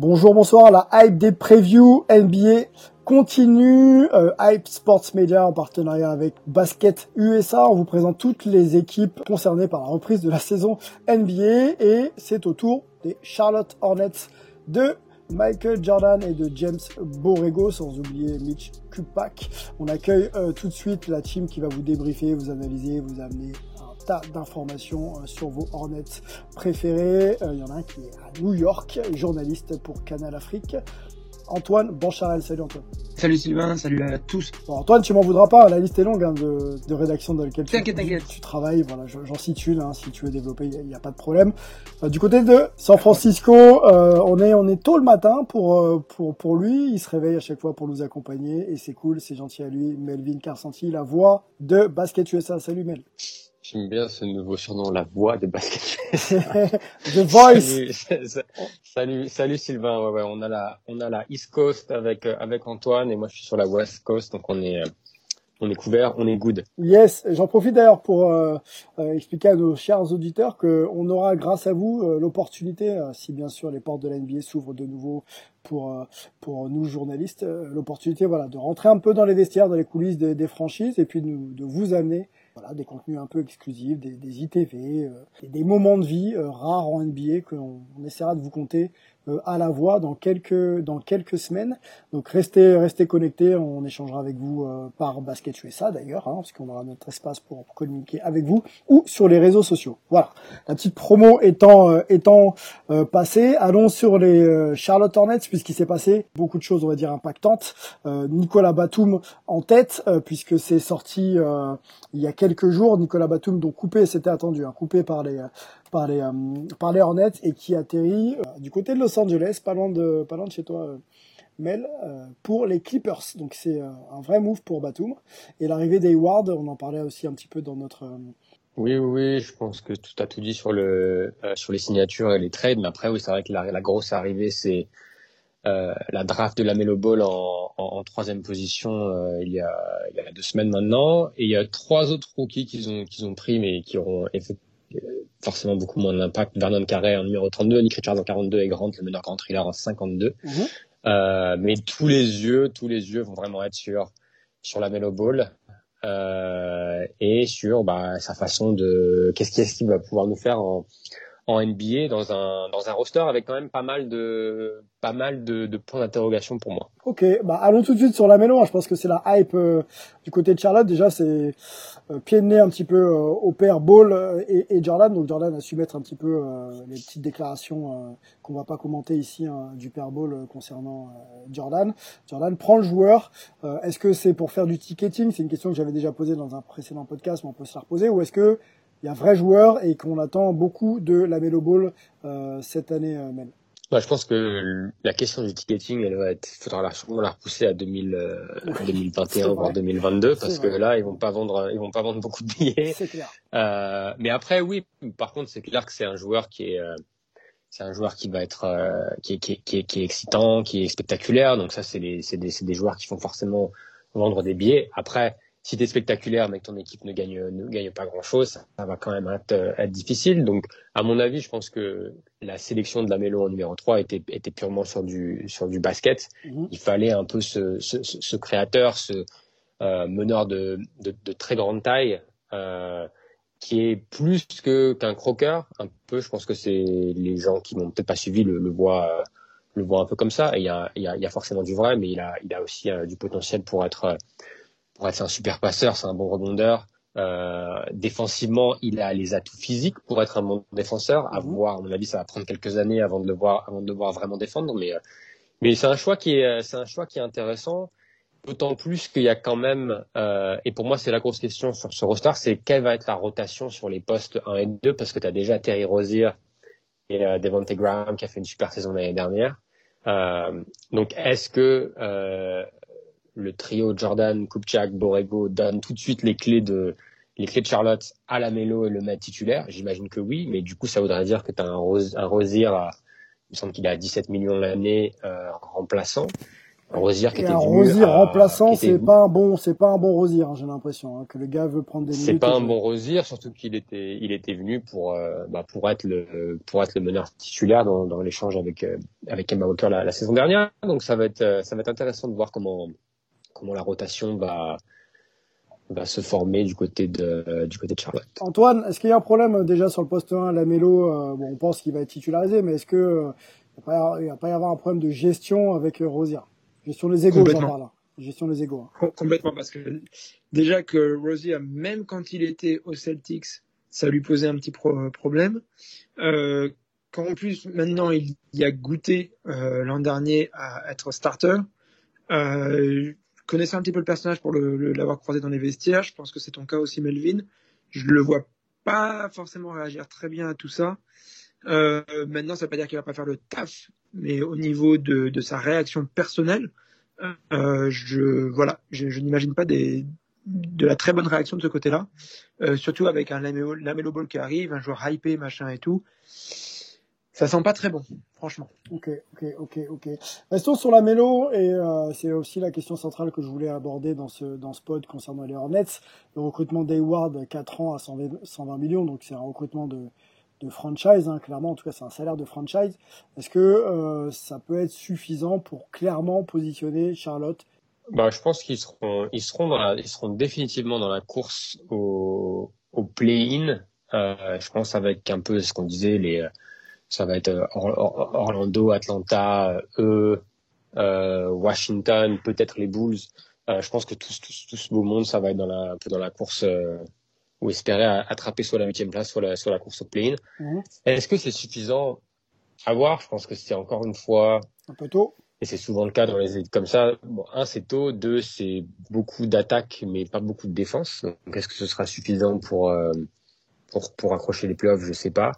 Bonjour, bonsoir. La hype des previews NBA continue. Euh, hype Sports Media en partenariat avec Basket USA. On vous présente toutes les équipes concernées par la reprise de la saison NBA et c'est au tour des Charlotte Hornets de Michael Jordan et de James Borrego, sans oublier Mitch Kupak. On accueille euh, tout de suite la team qui va vous débriefer, vous analyser, vous amener tas d'informations euh, sur vos Hornets préférés. Euh, Il y en a un qui est à New York, journaliste pour Canal Afrique. Antoine Bancharel, salut Antoine. Salut Sylvain, salut à tous. Bon, Antoine, tu m'en voudras pas, la liste est longue hein, de, de rédaction dans laquelle tu, travailles. Voilà, je- j'en cite une, hein, si tu veux développer, il n'y a, pas de problème. Euh, du côté de San Francisco, euh, on est on est tôt le matin pour euh, pour pour lui. Il se réveille à chaque fois pour nous accompagner et c'est cool, c'est gentil à lui. Melvin Carsanti, la voix de Basket USA. Salut Mel. J'aime bien ce nouveau surnom, la voix de basket. The Voice. Salut, salut, salut Sylvain. Ouais, ouais, on a la, on a la East Coast avec euh, avec Antoine et moi je suis sur la West Coast, donc on est, euh, on est couvert, on est good. Yes, j'en profite d'ailleurs pour euh, euh, expliquer à nos chers auditeurs que on aura grâce à vous euh, l'opportunité, si bien sûr les portes de la NBA s'ouvrent de nouveau pour pour nous journalistes, l'opportunité voilà de rentrer un peu dans les vestiaires, dans les coulisses des, des franchises et puis de vous amener des contenus un peu exclusifs, des, ITV, euh, des moments de vie euh, rares en NBA qu'on on essaiera de vous compter euh, à la voix dans quelques dans quelques semaines. Donc restez restez connectés, on échangera avec vous euh, par Basket USA d'ailleurs, hein, parce qu'on aura notre espace pour communiquer avec vous ou sur les réseaux sociaux. Voilà, la petite promo étant euh, étant euh, passée, allons sur les euh, Charlotte Hornets puisqu'il s'est passé beaucoup de choses, on va dire impactantes. Euh, Nicolas Batum en tête euh, puisque c'est sorti euh, il y a quelques jours. Nicolas Batum donc coupé, c'était attendu, hein, coupé par les par les euh, par les Hornets et qui atterrit euh, du côté de Los Angeles, pas loin de pas loin de chez toi. euh, Mel pour les Clippers. Donc c'est un vrai move pour Batum. Et l'arrivée d'Hayward, on en parlait aussi un petit peu dans notre... Oui, oui, je pense que tout a tout dit sur le, sur les signatures et les trades. Mais après, oui, c'est vrai que la, grosse arrivée, c'est la draft de la Melo Ball en, troisième position il y a deux semaines maintenant. Et il y a trois autres rookies qu'ils ont qu'ils ont pris, mais qui auront forcément beaucoup moins d'impact. Vernon Carré en numéro 32, Nick Richards en 42 et Grant, le meneur Grant Thriller en 52. Mhm. Euh, mais tous les yeux, tous les yeux vont vraiment être sur sur la Melo Ball euh, et sur bah, sa façon de qu'est-ce qu'est-ce qu'il va pouvoir nous faire en en NBA dans un dans un roster avec quand même pas mal de pas mal de, points d'interrogation pour moi. Ok, bah allons tout de suite sur la mélo. hein. Je pense que c'est la hype euh, du côté de Charlotte. Déjà, c'est euh, pied de nez un petit peu euh, au père Ball euh, et, Jordan. Donc Jordan a su mettre un petit peu les petites déclarations qu'on va pas commenter ici hein, du père Ball concernant Jordan. Jordan prend le joueur. Est-ce que c'est pour faire du ticketing? C'est une question que j'avais déjà posée dans un précédent podcast, mais on peut se la reposer. Ou est-ce que y a un vrai joueur et qu'on attend beaucoup de la Melo Ball euh, cette année euh, même Bah, je pense que la question du ticketing, elle va être, faudra la, sûrement la repousser à 2000, euh, c'est 2021 vrai. voire 2022 parce que là ils vont pas vendre ils vont pas vendre beaucoup de billets. Clair. Euh, mais après, oui, par contre, c'est clair que c'est un joueur qui est, euh, c'est un joueur qui va être, euh, qui, est, qui, est, qui, est, qui est excitant, qui est spectaculaire. Donc ça, c'est des, c'est des, c'est des joueurs qui font forcément vendre des billets. Après, si t'es spectaculaire, mais que ton équipe ne gagne, ne gagne pas grand chose, ça, ça va quand même être, euh, être difficile. Donc, à mon avis, je pense que la sélection de la Mélo en numéro 3 était, était purement sur du, sur du basket. Mhm. Il fallait un peu ce, ce, créateur, ce euh, meneur de, de, de très grande taille, euh, qui est plus que qu'un croqueur. Un peu, je pense que c'est les gens qui n'ont peut-être pas suivi le, le voient, le voient un peu comme ça. Et il y a, y a, y a forcément du vrai, mais il a, il a aussi euh, du potentiel pour être, pour être un super passeur, c'est un bon rebondeur. Euh, défensivement, il a les atouts physiques pour être un bon défenseur. À mhm. voir, à mon avis, ça va prendre quelques années avant de le voir, avant de le voir vraiment défendre. Mais, euh, mais c'est un choix qui est, c'est un choix qui est intéressant. D'autant plus qu'il y a quand même, euh, et pour moi c'est la grosse question sur ce roster, c'est quelle va être la rotation sur les postes 1 et 2, parce que tu as déjà Terry Rozier et euh, Devontae Graham qui a fait une super saison l'année dernière. Euh, donc est-ce que euh, le trio Jordan, Kupchak, Borrego donne tout de suite les clés de les clés de Charlotte à la Mélo et le mettre titulaire J'imagine que oui, mais du coup ça voudrait dire que tu as un, Rose, un Rosier, à, il me semble qu'il a 17 millions l'année euh, remplaçant. Rosier qui était un Rosier remplaçant, c'est pas un bon, c'est pas un bon Rosier, hein, j'ai l'impression hein, que le gars veut prendre des minutes. C'est pas un bon Rosier, surtout qu'il était, il était venu pour, euh, bah, pour être le, pour être le meneur titulaire dans, dans l'échange avec euh, avec Emma Walker la, la, saison dernière. Donc ça va être, euh, ça va être intéressant de voir comment comment la rotation va va se former du côté de du côté de Charlotte. Antoine, est-ce qu'il y a un problème déjà sur le poste 1 la Mélo bon, on pense qu'il va être titularisé, mais est-ce que il va pas y avoir un problème de gestion avec Rosier Gestion des égaux, j'en parle. Gestion des égaux. Hein. Complètement, parce que déjà que Rosier, même quand il était au Celtics, ça lui posait un petit problème. Euh, quand en plus maintenant il y a goûté euh, l'an dernier à être starter, euh, connaissais un petit peu le personnage pour l'avoir croisé dans les vestiaires. Je pense que c'est ton cas aussi, Melvin. Je le vois pas forcément réagir très bien à tout ça. Euh, maintenant, ça veut pas dire qu'il va pas faire le taf, mais au niveau de, de sa réaction personnelle, euh, je voilà, je, n'imagine pas des, de la très bonne réaction de ce côté-là, euh, surtout avec un Lamelo, Ball qui arrive, un joueur hypé, machin et tout. Ça sent pas très bon, franchement. Ok, ok, ok, ok. Restons sur la mélo et euh, c'est aussi la question centrale que je voulais aborder dans ce dans ce pod concernant les Hornets. Le recrutement d'Hayward, 4 ans à 120, 120 millions, donc c'est un recrutement de de franchise, hein, clairement, en tout cas c'est un salaire de franchise. Est-ce que euh, ça peut être suffisant pour clairement positionner Charlotte? Bah, je pense qu'ils seront, ils seront dans la, ils seront définitivement dans la course au, au play-in. Euh, je pense avec un peu ce qu'on disait, les, ça va être Orlando, Atlanta, eux, euh, Washington, peut-être les Bulls. Euh, je pense que tout, tout, tout, ce beau monde, ça va être dans la, un peu dans la course euh, ou espérer attraper soit la huitième place, soit la, soit la course au play-in. Est-ce que c'est suffisant à voir? Je pense que c'est encore une fois un peu tôt. Et c'est souvent le cas dans les équipes comme ça. Bon, un, c'est tôt. Deux, c'est beaucoup d'attaques, mais pas beaucoup de défense. Donc, est-ce que ce sera suffisant pour, euh, pour, pour accrocher les playoffs? Je sais pas.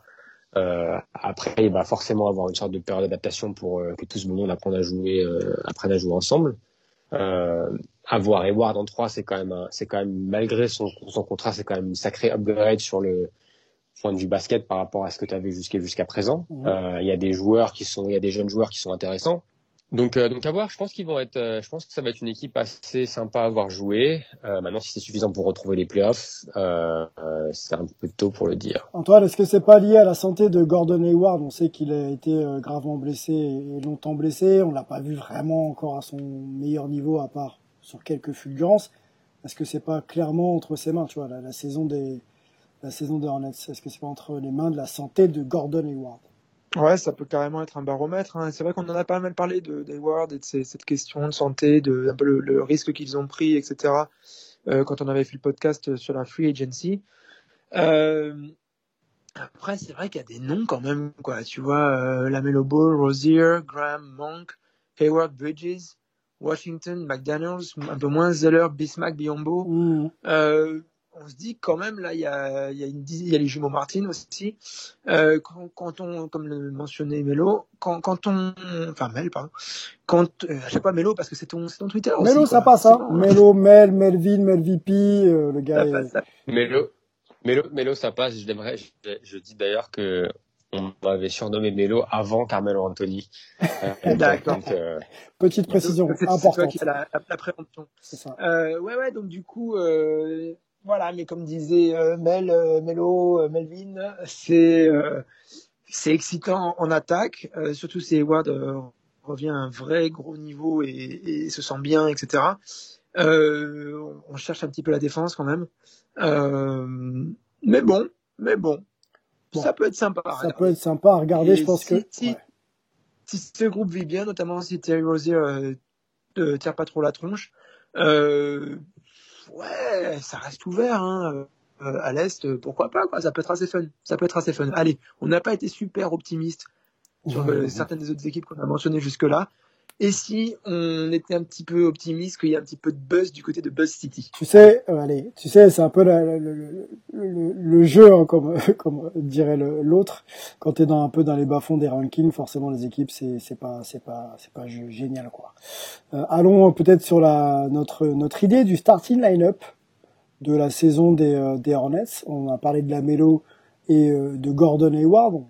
Euh, après, il va forcément avoir une sorte de période d'adaptation pour euh, que tout ce monde apprenne à jouer, euh, apprenne à jouer ensemble. Euh, avoir Eward en 3, c'est quand même, c'est quand même malgré son, son contrat, c'est quand même une sacrée upgrade sur le point de vue basket par rapport à ce que tu avais jusqu'à jusqu'à présent. Euh, il y a des joueurs qui sont, il y a des jeunes joueurs qui sont intéressants. Donc, euh, donc à voir. Je pense qu'ils vont être. Euh, je pense que ça va être une équipe assez sympa à avoir joué. Euh, maintenant, si c'est suffisant pour retrouver les playoffs, euh, c'est un peu tôt pour le dire. Antoine, est-ce que c'est pas lié à la santé de Gordon Hayward? On sait qu'il a été gravement blessé et longtemps blessé. On l'a pas vu vraiment encore à son meilleur niveau, à part sur quelques fulgurances. Est-ce que c'est pas clairement entre ses mains, tu vois, la, la saison des la saison des Hornets? Est-ce que c'est pas entre les mains de la santé de Gordon Hayward? Ouais, ça peut carrément être un baromètre. Hein. C'est vrai qu'on en a pas mal parlé de d'Hayward et de cette question de santé, de un peu le, risque qu'ils ont pris, etc. Euh, quand on avait fait le podcast sur la free agency. Euh, après, c'est vrai qu'il y a des noms quand même, quoi. Tu vois, euh, Lamelo Ball, Rozier, Graham, Monk, Hayward, Bridges, Washington, McDaniels, un peu moins Zeller, Bismack, Biombo. Mm. On se dit quand même là il y a, y a une il y a les jumeaux Martin aussi euh, quand, quand, on comme le mentionnait Melo quand, quand on enfin Mel pardon quand euh, je sais pas Melo parce que c'est ton c'est ton Twitter Melo ça passe hein Melo Mel Melvin Melvp euh, le gars est... Melo Melo Melo ça passe je, je, je dis d'ailleurs que on m'avait surnommé Melo avant Carmelo Anthony. Euh, D'accord. Euh, Petite précision importante. la, la, la prévention. C'est ça. Euh, ouais, ouais. Donc du coup, euh, voilà, mais comme disait euh, Mel, euh, Melo, euh, Melvin, c'est c'est excitant en attaque, surtout si Hayward revient à un vrai gros niveau et, et se sent bien, etc. on cherche un petit peu la défense quand même. mais bon, mais bon, ça peut être sympa. Ça peut être sympa à regarder, je pense que. Si, si, ce groupe vit bien, notamment si Terry Rozier euh, tire pas trop la tronche, euh, ouais, ça reste ouvert. Hein. Euh, à l'Est, pourquoi pas quoi, Ça peut être assez fun. Ça peut être assez fun. Allez, on n'a pas été super optimiste sur certaines des autres équipes qu'on a mentionnées jusque-là. Et si on était un petit peu optimiste qu'il y a un petit peu de buzz du côté de Buzz City? Tu sais, euh, allez, tu sais, c'est un peu le, le, le, le jeu, hein, comme, comme dirait l'autre. Quand tu es dans un peu dans les bas-fonds des rankings, forcément les équipes, c'est c'est pas c'est pas c'est pas génial quoi. Euh, allons peut-être sur la notre notre idée du starting line-up de la saison des, euh, des Hornets. On a parlé de la Melo et de Gordon Hayward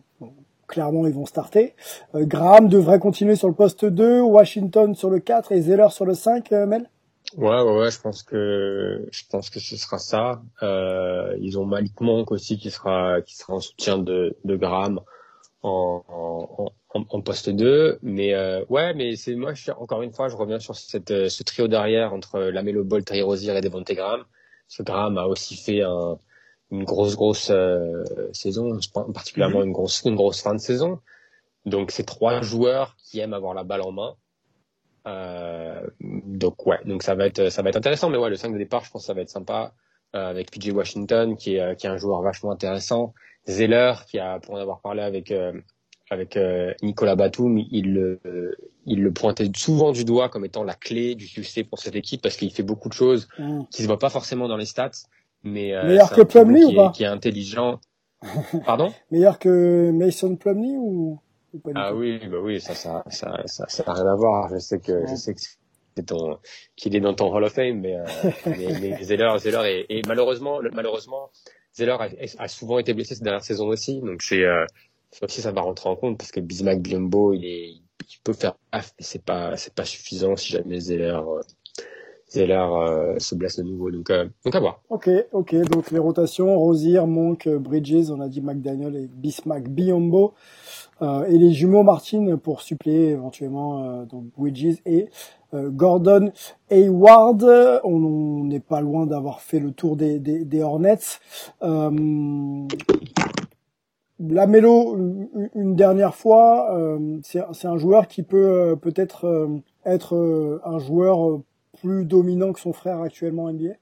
clairement ils vont starter. Euh, Graham devrait continuer sur le poste 2, Washington sur le 4 et Zeller sur le 5, euh, Mel? Ouais, ouais, ouais, je pense que je pense que ce sera ça. Euh, ils ont Malik Monk aussi qui sera qui sera en soutien de, de Graham en, en, poste 2. Mais ouais, mais c'est moi encore une fois, je reviens sur cette, ce trio derrière entre Lamelo Ball, Terry Rozier et Devontae Graham. Ce Graham a aussi fait un une grosse grosse euh, saison, particulièrement mhm. une grosse une grosse fin de saison. Donc c'est trois joueurs qui aiment avoir la balle en main. Euh, donc ouais, donc ça va être ça va être intéressant. Mais ouais, le 5 de départ, je pense que ça va être sympa euh, avec PJ Washington qui est qui est un joueur vachement intéressant. Zeller qui a pour en avoir parlé avec euh, avec Nicolas Batum, il le il le pointait souvent du doigt comme étant la clé du succès pour cette équipe parce qu'il fait beaucoup de choses mm. qui se voient pas forcément dans les stats mais euh, meilleur que Plumlee ou pas qui est intelligent. Pardon? Meilleur que Mason Plumlee ou, Ah oui, bah oui, ça ça ça ça ça n'a rien à voir. Je sais que je sais que c'est ton qu'il est dans ton Hall of Fame, mais euh, mais, mais Zeller Zeller et, et malheureusement malheureusement Zeller a, a, souvent été blessé cette dernière saison aussi, donc c'est euh, aussi ça va rentrer en compte parce que Bismack Biombo il est il peut faire mais c'est pas c'est pas suffisant si jamais Zeller euh, Zeller euh, se blesse de nouveau. Donc, euh, donc à voir. Ok, ok. Donc les rotations, Rosier, Monk, Bridges, on a dit McDaniel et Bismack Biombo. Euh, et les jumeaux Martin pour suppléer éventuellement euh, donc Bridges et euh, Gordon Hayward. On n'est pas loin d'avoir fait le tour des, des, des Hornets. La Mélo, une dernière fois, c'est un joueur qui peut peut-être être un joueur plus dominant que son frère actuellement en NBA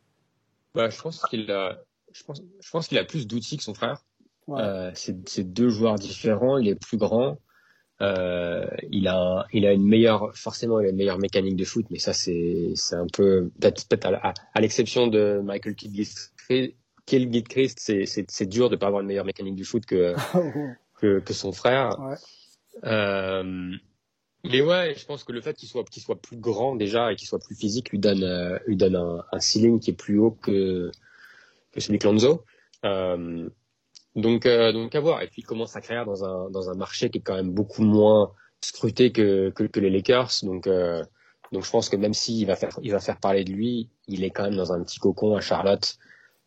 bah, je pense qu'il a, je pense, je pense qu'il a plus d'outils que son frère. Euh, c'est deux joueurs différents. Il est plus grand. Euh, il a, il a une meilleure, forcément, il a une meilleure mécanique de foot, mais ça c'est, c'est un peu peut-être peut à, à, l'exception de Michael Kidd-Gilchrist, c'est, c'est, c'est dur de pas avoir une meilleure mécanique du foot que que, que son frère. Ouais. Euh, mais ouais, je pense que le fait qu'il soit qu'il soit plus grand déjà et qu'il soit plus physique lui donne euh, lui donne un, ceiling qui est plus haut que que celui de Lonzo. Euh, donc euh, donc à voir. Et puis il commence sa carrière dans un dans un marché qui est quand même beaucoup moins scruté que que, les Lakers. Donc donc je pense que même s'il va faire va faire parler de lui, il est quand même dans un petit cocon à Charlotte.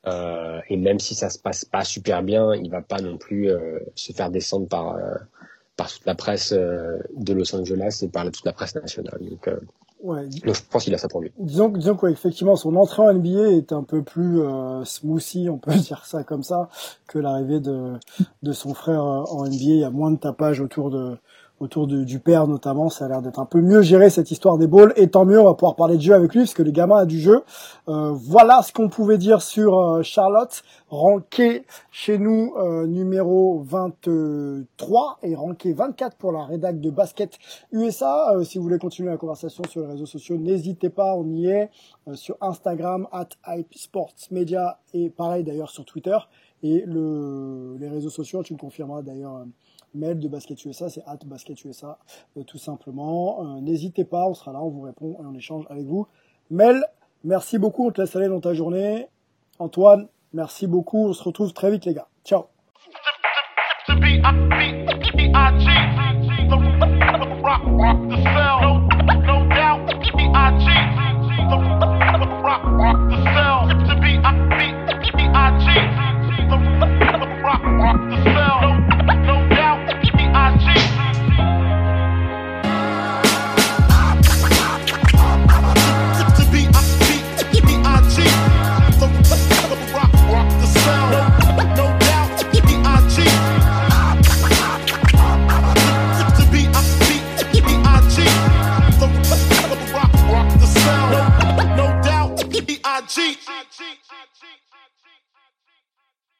Et même si ça se passe pas super bien, il va pas non plus se faire descendre par par toute la presse euh, de Los Angeles et par toute la presse nationale. Donc, euh, ouais. donc je pense qu'il a ça pour lui. Disons, disons qu'effectivement son entrée en NBA est un peu plus euh, smoothie, on peut dire ça comme ça, que l'arrivée de, de son frère en NBA. Il y a moins de tapage autour de autour du père notamment, ça a l'air d'être un peu mieux géré cette histoire des balls, et tant mieux, on va pouvoir parler de jeu avec lui, parce que le gamin a du jeu. Euh, voilà ce qu'on pouvait dire sur euh, Charlotte, ranké chez nous euh, numéro 23 et ranké 24 pour la rédac de basket USA. si vous voulez continuer la conversation sur les réseaux sociaux, n'hésitez pas, on y est, sur Instagram, at Hype Sports Media, et pareil d'ailleurs sur Twitter, et le, les réseaux sociaux, tu me confirmeras d'ailleurs mail de Basket USA, c'est at Basket USA tout simplement. N'hésitez pas, on sera là, on vous répond et on échange avec vous. Mel, merci beaucoup, on te laisse aller dans ta journée. Antoine, merci beaucoup, on se retrouve très vite les gars. Ciao.